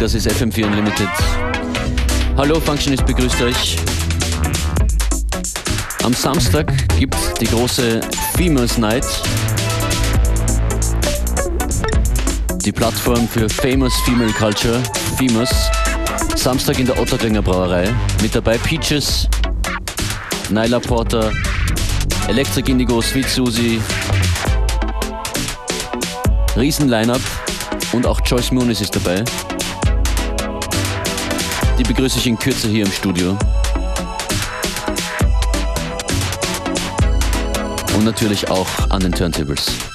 das ist FM4 Unlimited. Hallo, Functionist begrüßt euch. Am Samstag gibt die große Females Night. Die Plattform für Famous Female Culture, Famous. Samstag in der Otterkringer Brauerei. Mit dabei Peaches, Nyla Porter, Electric Indigo, Sweet Susie. Riesen-Line-Up. Und auch Joyce Muniz ist dabei. Die begrüße ich in Kürze hier im Studio. Und natürlich auch an den Turntables.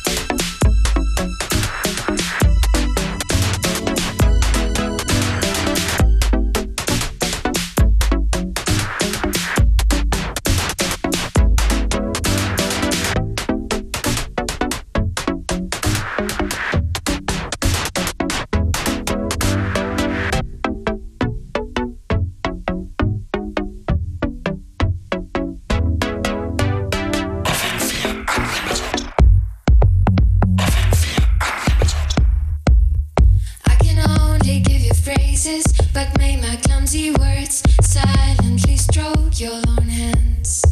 They give you phrases, but may my clumsy words silently stroke your lone hands.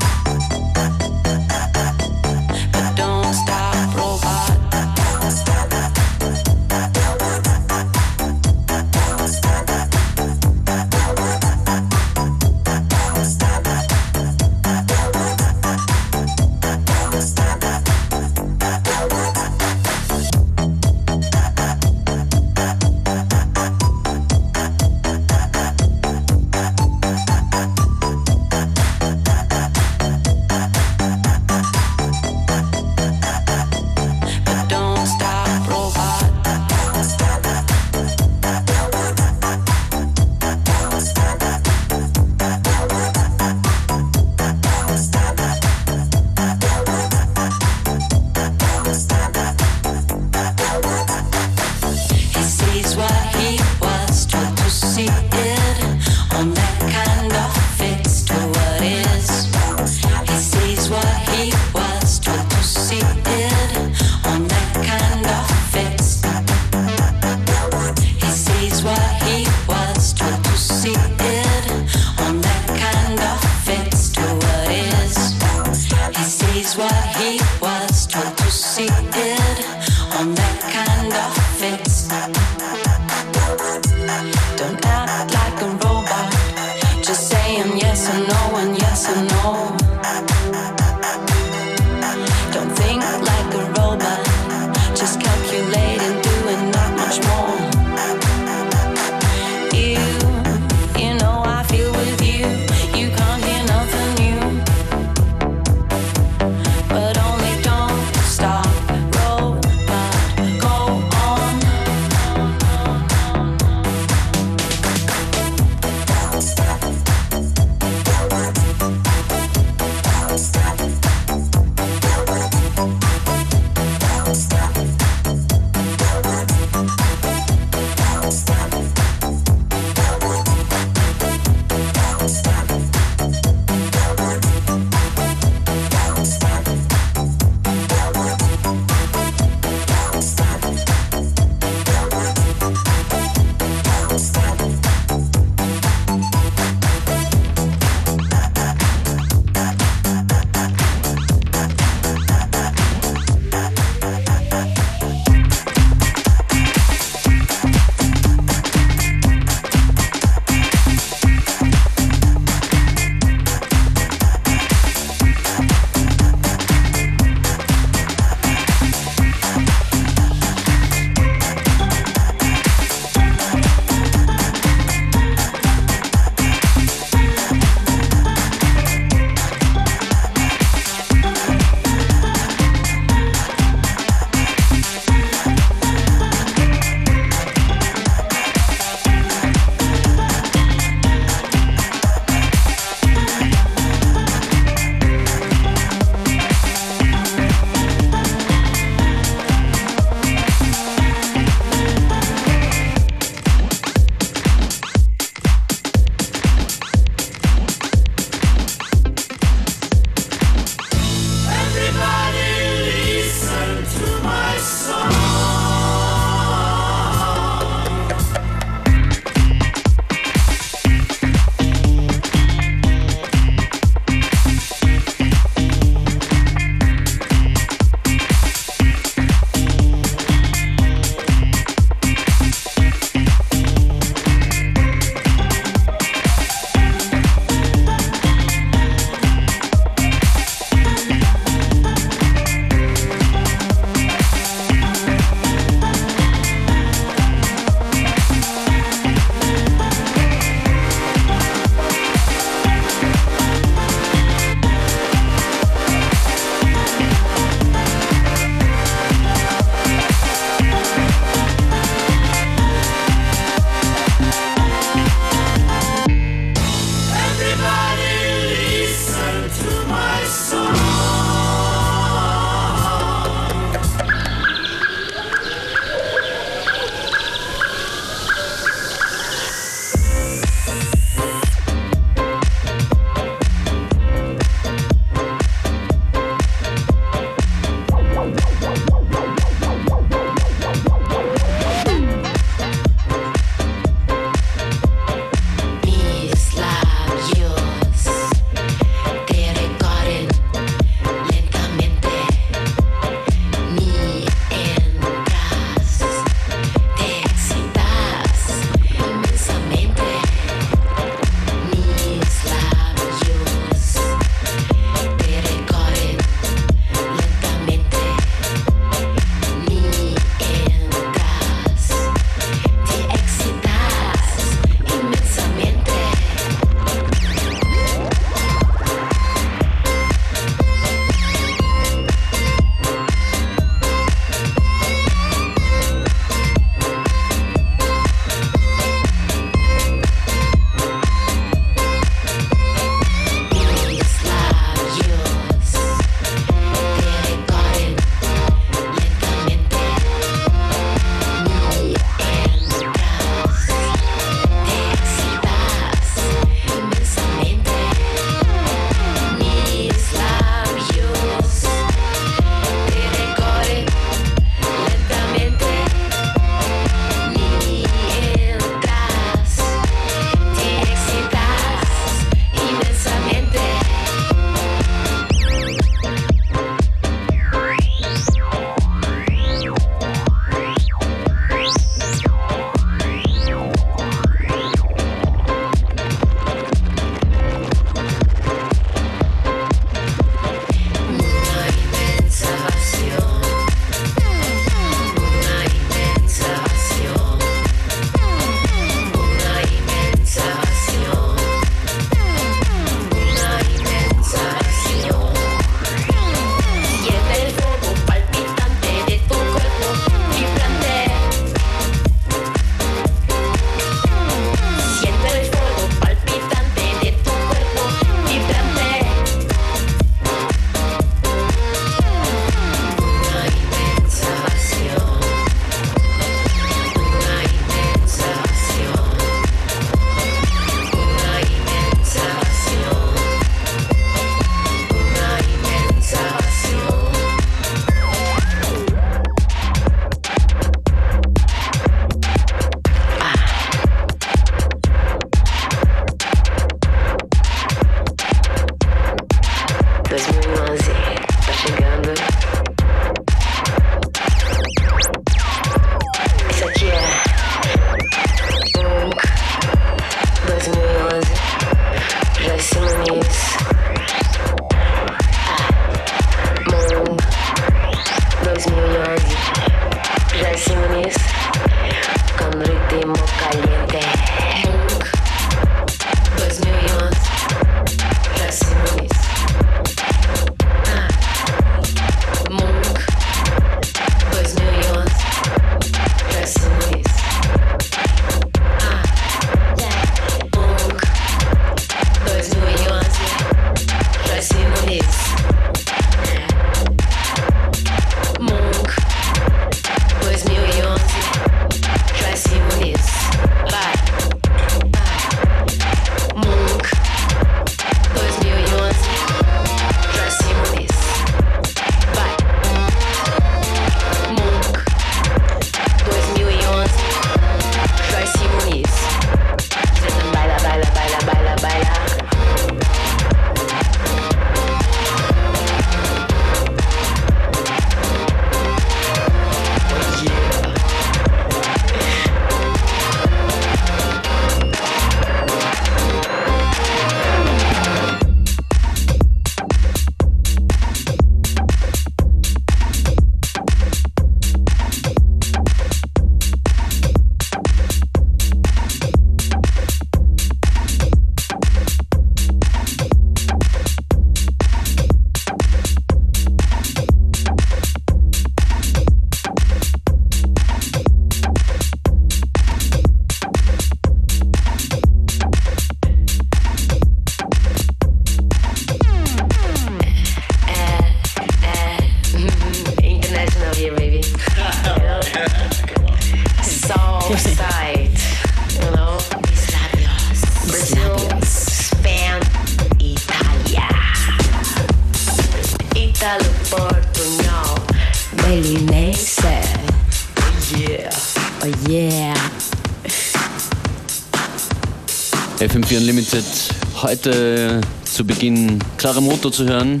Heute zu Beginn Clara Moto zu hören.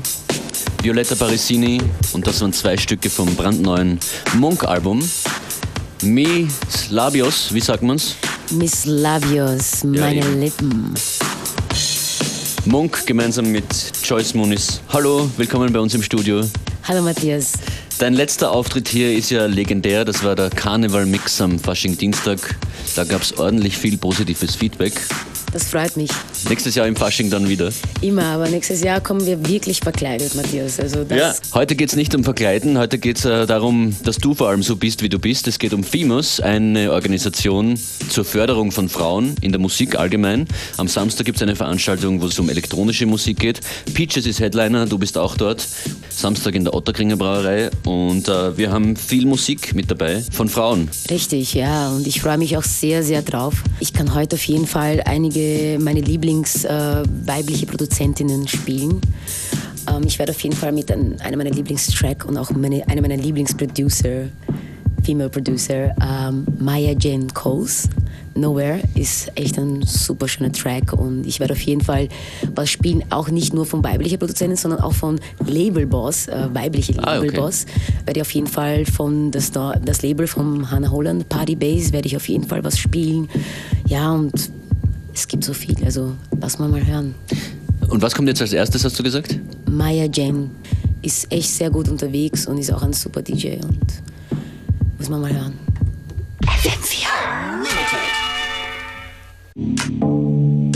Violetta Parisini und das waren zwei Stücke vom brandneuen Monk-Album. Mi Labios, wie sagt man's? Miss Labios, meine eben. Lippen. Monk gemeinsam mit Joyce Muniz. Hallo, willkommen bei uns im Studio. Hallo Matthias. Dein letzter Auftritt hier ist ja legendär. Das war der Karneval-Mix am Fasching-Dienstag. Da gab es ordentlich viel positives Feedback. Das freut mich. Nächstes Jahr im Fasching dann wieder. Immer, aber nächstes Jahr kommen wir wirklich verkleidet, Matthias. Also das Ja, heute geht es nicht um Verkleiden, heute geht es äh, darum, dass du vor allem so bist, wie du bist. Es geht um FIMUS, eine Organisation zur Förderung von Frauen in der Musik allgemein. Am Samstag gibt es eine Veranstaltung, wo es um elektronische Musik geht. Peaches ist Headliner, du bist auch dort. Samstag in der Otterkringer Brauerei und äh, wir haben viel Musik mit dabei von Frauen. Richtig, ja. Und ich freue mich auch sehr, sehr drauf. Ich kann heute auf jeden Fall einige meine Lieblings äh, Produzentinnen spielen. Ähm, ich werde auf jeden Fall mit ein, einem meiner Lieblingstrack und auch meine, einer meiner Lieblingsproducer, Female Producer, ähm, Maya Jane Coles. Nowhere ist echt ein super schöner Track und ich werde auf jeden Fall was spielen, auch nicht nur von weiblicher Produzentin, sondern auch von Labelboss, äh, weibliche Ah, okay. Labelboss. Werde ich auf jeden Fall von das, das Label von Hannah Holland, Party Base, werde ich auf jeden Fall was spielen. Ja, und es gibt so viel, also lass mal mal hören. Und was kommt jetzt als erstes, hast du gesagt? Maya Jane ist echt sehr gut unterwegs und ist auch ein super DJ und muss man mal hören. Nowhere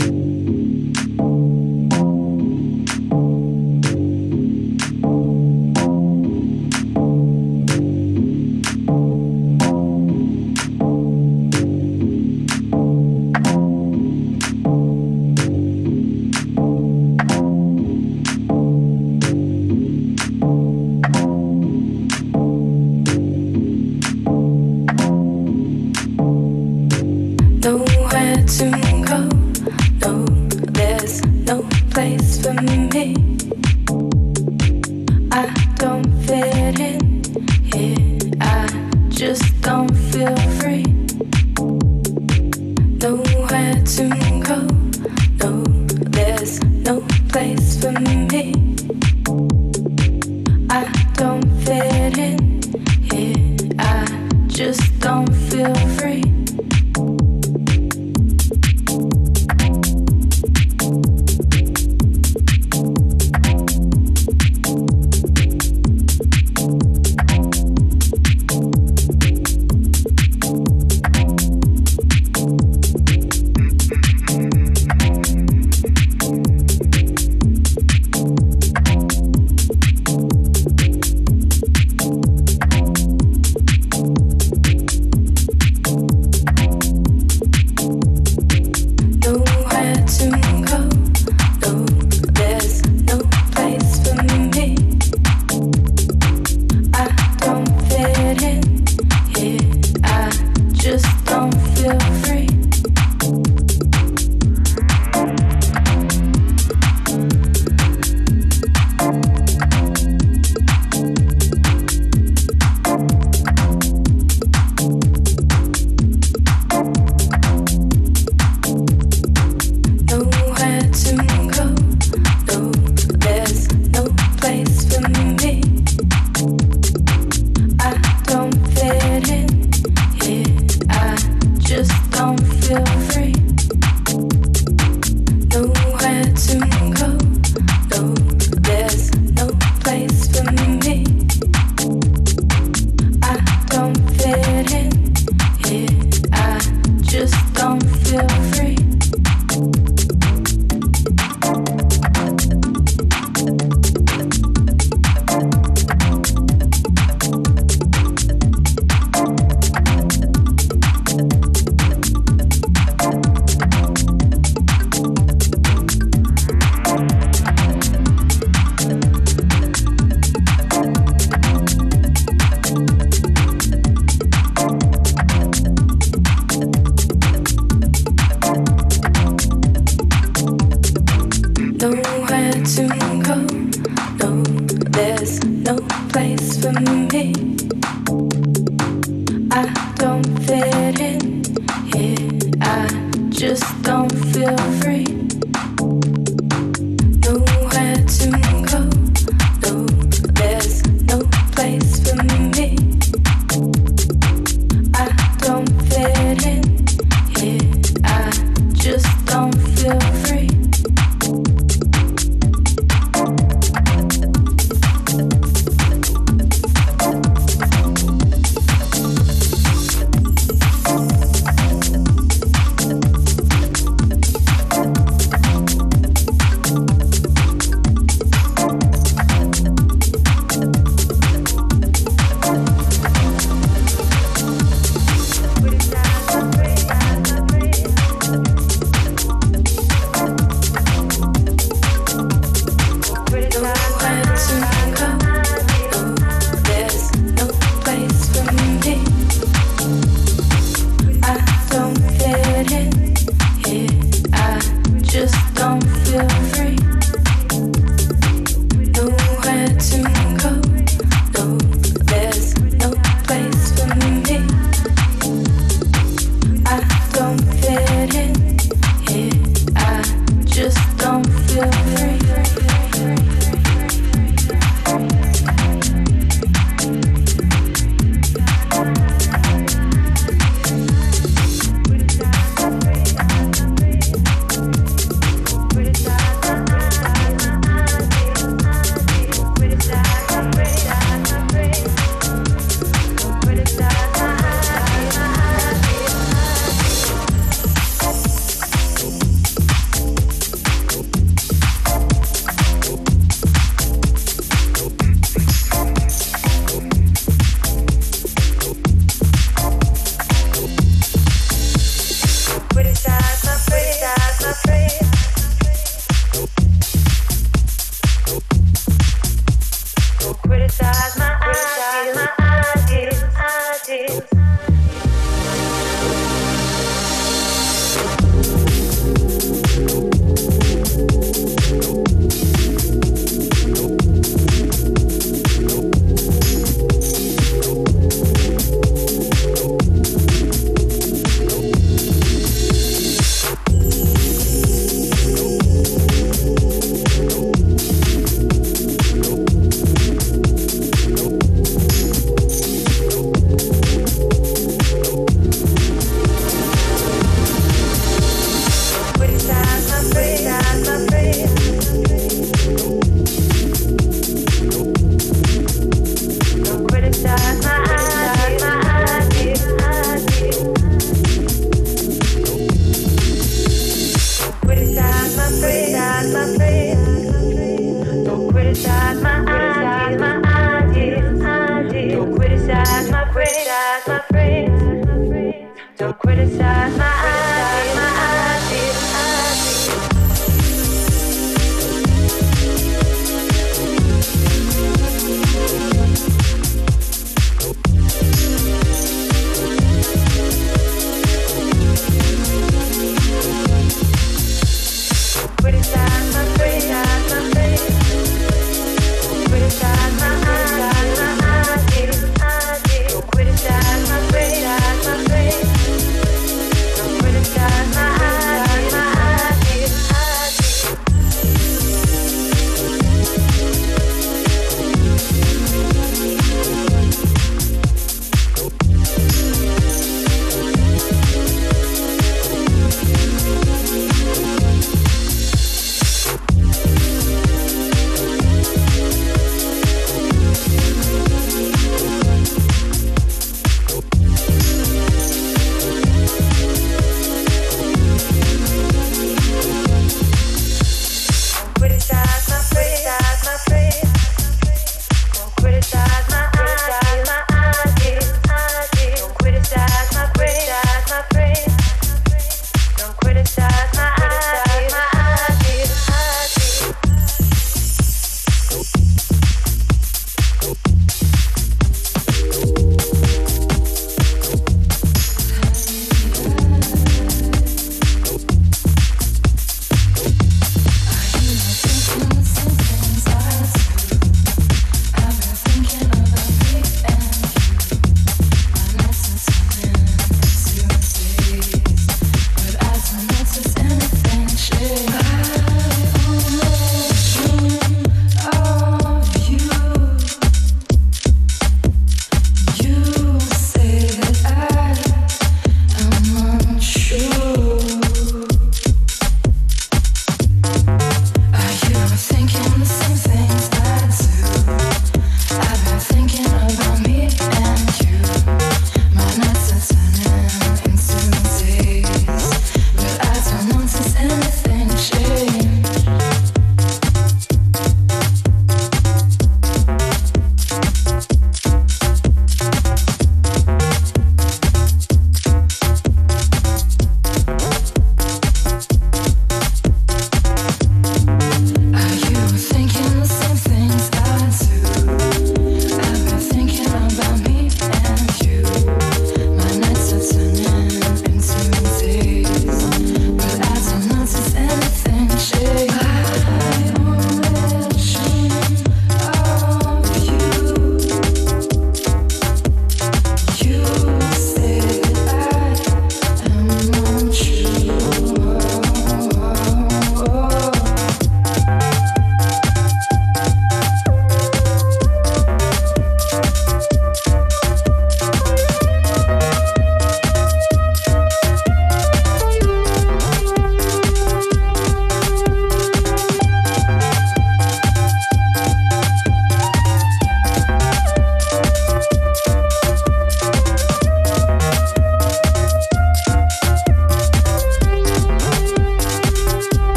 place for me. I don't fit in here. I just don't feel free. Nowhere to go. No, there's no place for me.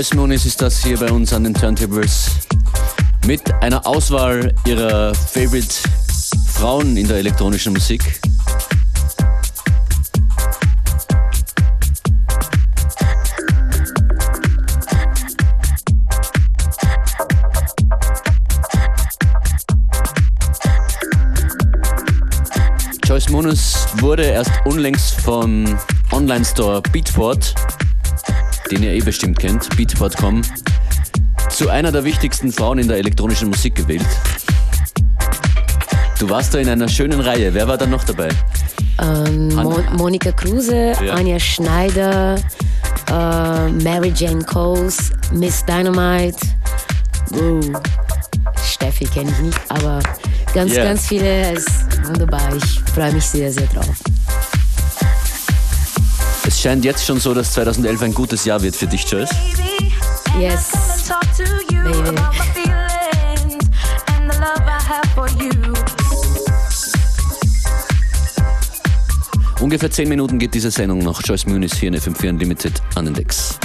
Joyce Moonis ist das hier bei uns an den Turntables mit einer Auswahl ihrer Favorite Frauen in der elektronischen Musik. Joyce Moonis wurde erst unlängst vom Online-Store Beatport, den ihr eh bestimmt kennt, beatport.com, zu einer der wichtigsten Frauen in der elektronischen Musik gewählt. Du warst da in einer schönen Reihe. Wer war da noch dabei? Ähm, Mo Monika Kruse, Ja. Anja Schneider, äh, Mary Jane Coles, Miss Dynamite. Uh, Steffi kenne ich nicht, aber ganz, Yeah. ganz viele. Es ist wunderbar. Ich freue mich sehr, sehr drauf. Es scheint jetzt schon so, dass 2011 ein gutes Jahr wird für dich, Joyce. Yes, baby. Ungefähr 10 Minuten geht diese Sendung noch. Joyce Moonis hier in FM4 Unlimited an den Decks.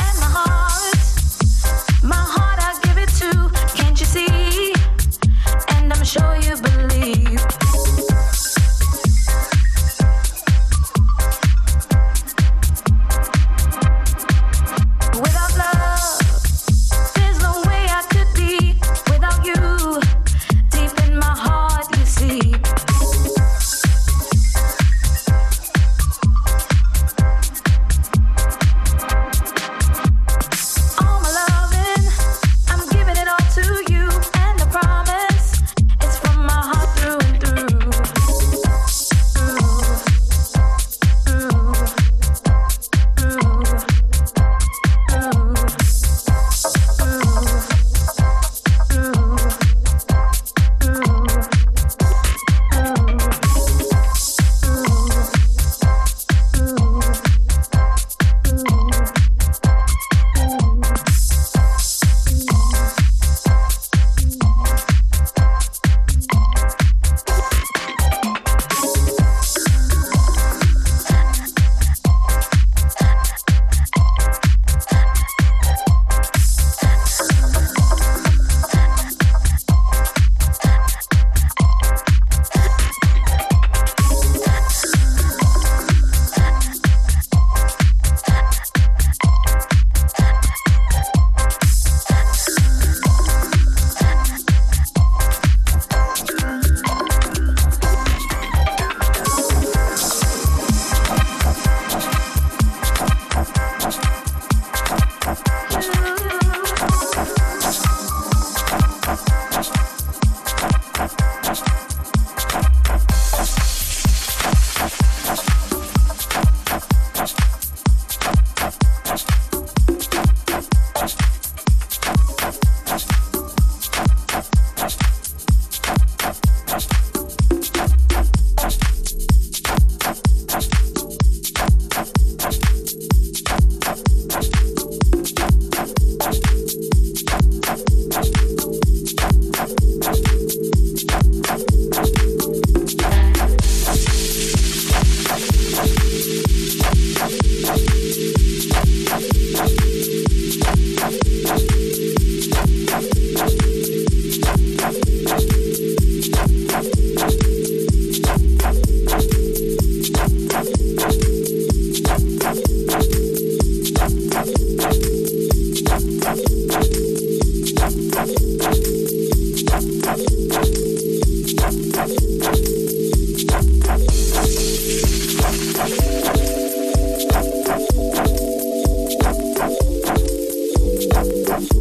Thank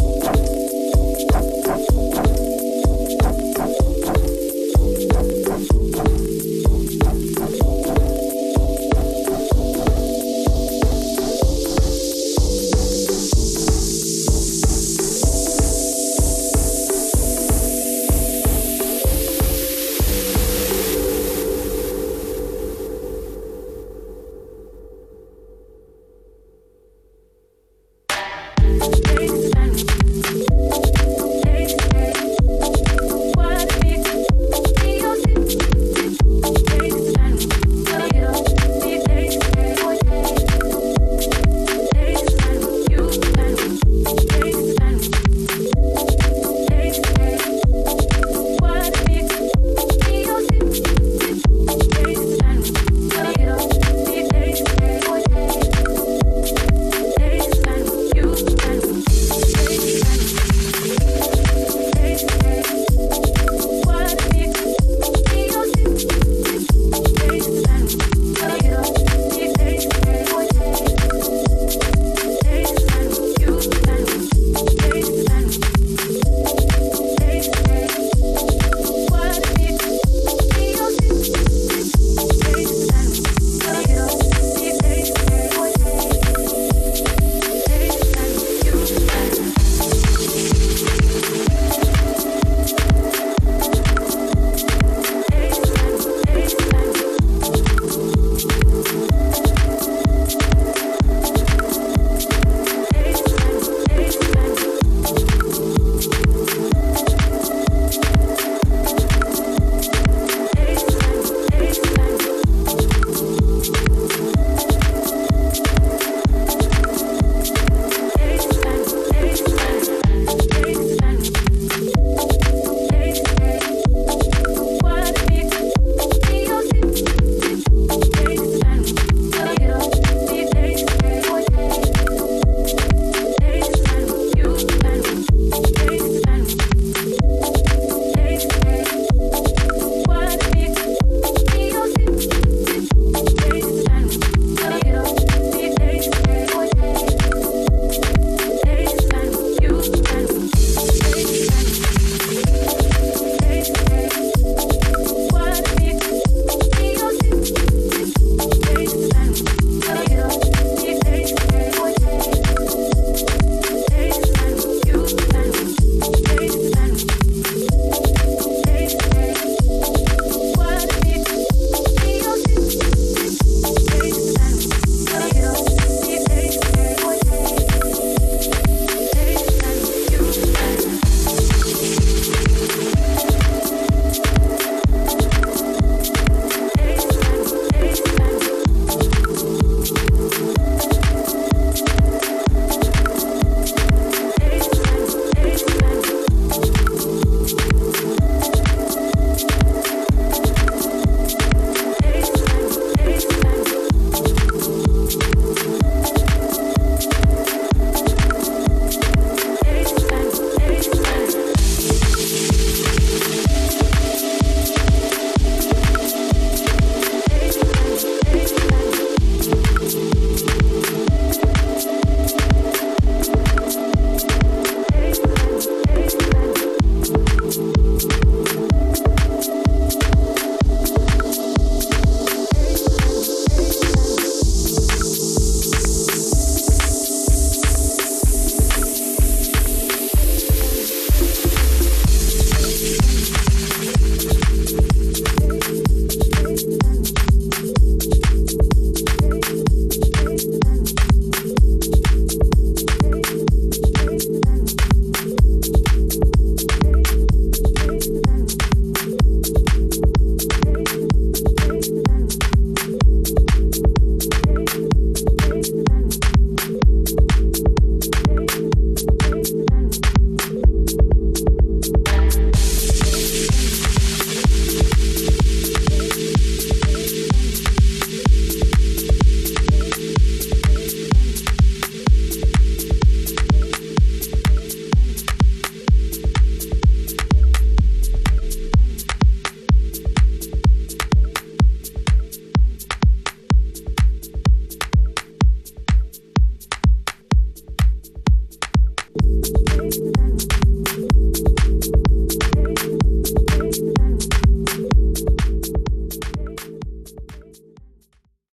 you.